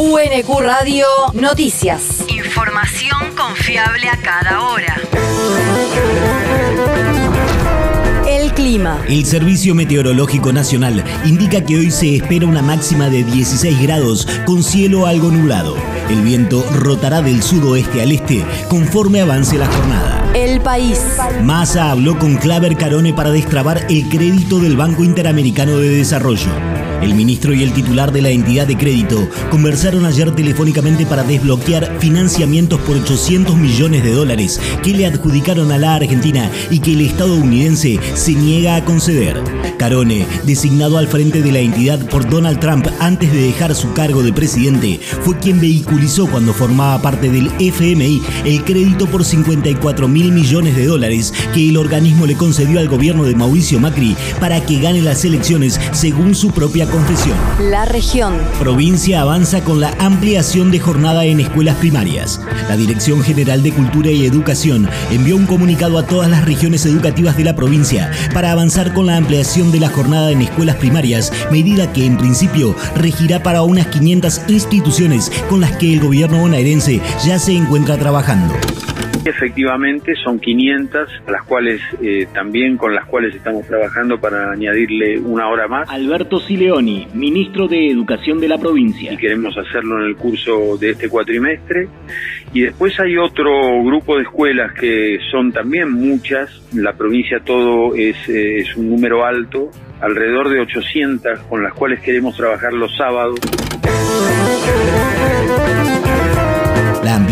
UNQ Radio Noticias. Información confiable a cada hora. El clima. El Servicio Meteorológico Nacional indica que hoy se espera una máxima de 16 grados con cielo algo nublado. El viento rotará del sudoeste al este conforme avance la jornada. El país. Massa habló con Claver Carone para destrabar el crédito del Banco Interamericano de Desarrollo. El ministro y el titular de la entidad de crédito conversaron ayer telefónicamente para desbloquear financiamientos por 800 millones de dólares que le adjudicaron a la Argentina y que el estadounidense se niega a conceder. Carone, designado al frente de la entidad por Donald Trump antes de dejar su cargo de presidente, fue quien vehiculizó cuando formaba parte del FMI el crédito por 54 mil millones de dólares que el organismo le concedió al gobierno de Mauricio Macri para que gane las elecciones según su propia confesión. La región. Provincia avanza con la ampliación de jornada en escuelas primarias. La Dirección General de Cultura y Educación envió un comunicado a todas las regiones educativas de la provincia para avanzar con la ampliación de la jornada en escuelas primarias, medida que en principio regirá para unas 500 instituciones con las que el gobierno bonaerense ya se encuentra trabajando. Efectivamente, son 500, las cuales eh, también con las cuales estamos trabajando para añadirle una hora más. Alberto Sileoni, ministro de Educación de la provincia. Y queremos hacerlo en el curso de este cuatrimestre. Y después hay otro grupo de escuelas que son también muchas. La provincia todo es, eh, es un número alto, alrededor de 800, con las cuales queremos trabajar los sábados.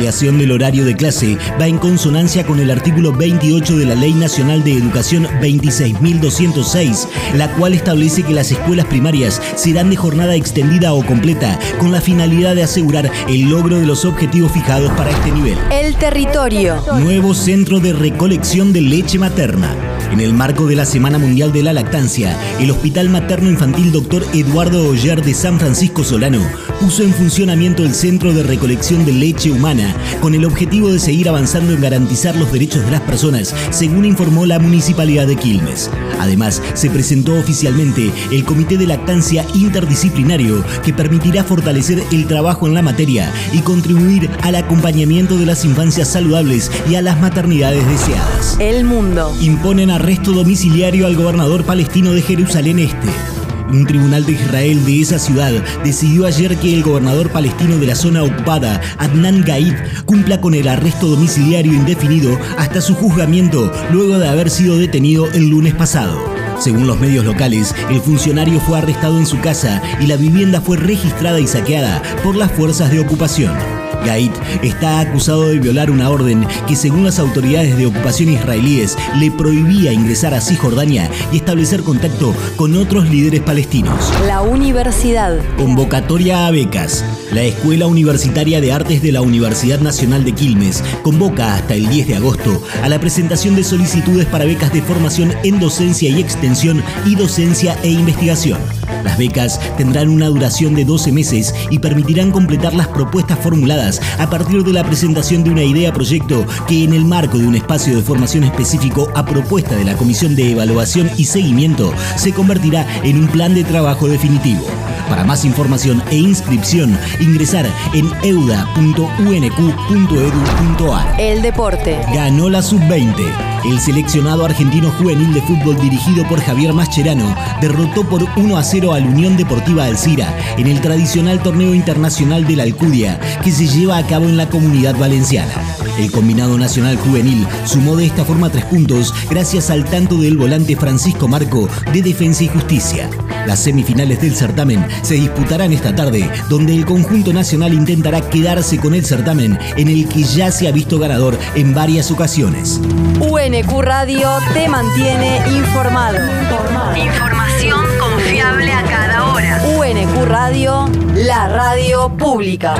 La ampliación del horario de clase va en consonancia con el artículo 28 de la Ley Nacional de Educación 26.206, la cual establece que las escuelas primarias serán de jornada extendida o completa con la finalidad de asegurar el logro de los objetivos fijados para este nivel. El territorio. Nuevo centro de recolección de leche materna. En el marco de la Semana Mundial de la Lactancia, el Hospital Materno Infantil Dr. Eduardo Oller de San Francisco Solano puso en funcionamiento el Centro de Recolección de Leche Humana con el objetivo de seguir avanzando en garantizar los derechos de las personas, según informó la Municipalidad de Quilmes. Además, se presentó oficialmente el Comité de Lactancia Interdisciplinario que permitirá fortalecer el trabajo en la materia y contribuir al acompañamiento de las infancias saludables y a las maternidades deseadas. El mundo. Imponen arresto domiciliario al gobernador palestino de Jerusalén Este. Un tribunal de Israel de esa ciudad decidió ayer que el gobernador palestino de la zona ocupada, Adnan Gaid, cumpla con el arresto domiciliario indefinido hasta su juzgamiento luego de haber sido detenido el lunes pasado. Según los medios locales, el funcionario fue arrestado en su casa y la vivienda fue registrada y saqueada por las fuerzas de ocupación. Gaid está acusado de violar una orden que según las autoridades de ocupación israelíes le prohibía ingresar a Cisjordania y establecer contacto con otros líderes palestinos. La universidad. Convocatoria a becas. La Escuela Universitaria de Artes de la Universidad Nacional de Quilmes convoca hasta el 10 de agosto a la presentación de solicitudes para becas de formación en docencia y extensión y docencia e investigación. Las becas tendrán una duración de 12 meses y permitirán completar las propuestas formuladas a partir de la presentación de una idea proyecto que en el marco de un espacio de formación específico a propuesta de la Comisión de Evaluación y Seguimiento se convertirá en un plan de trabajo definitivo. Para más información e inscripción, ingresar en euda.unq.edu.ar. El deporte. Ganó la sub-20. El seleccionado argentino juvenil de fútbol dirigido por Javier Mascherano derrotó por 1 a 0 al Unión Deportiva Alcira en el tradicional torneo internacional de la Alcudia que se lleva a cabo en la comunidad valenciana. El combinado nacional juvenil sumó de esta forma tres puntos gracias al tanto del volante Francisco Marco de Defensa y Justicia. Las semifinales del certamen se disputarán esta tarde, donde el conjunto nacional intentará quedarse con el certamen en el que ya se ha visto ganador en varias ocasiones. UNQ Radio te mantiene informado. Información confiable a cada hora. UNQ Radio, la radio pública.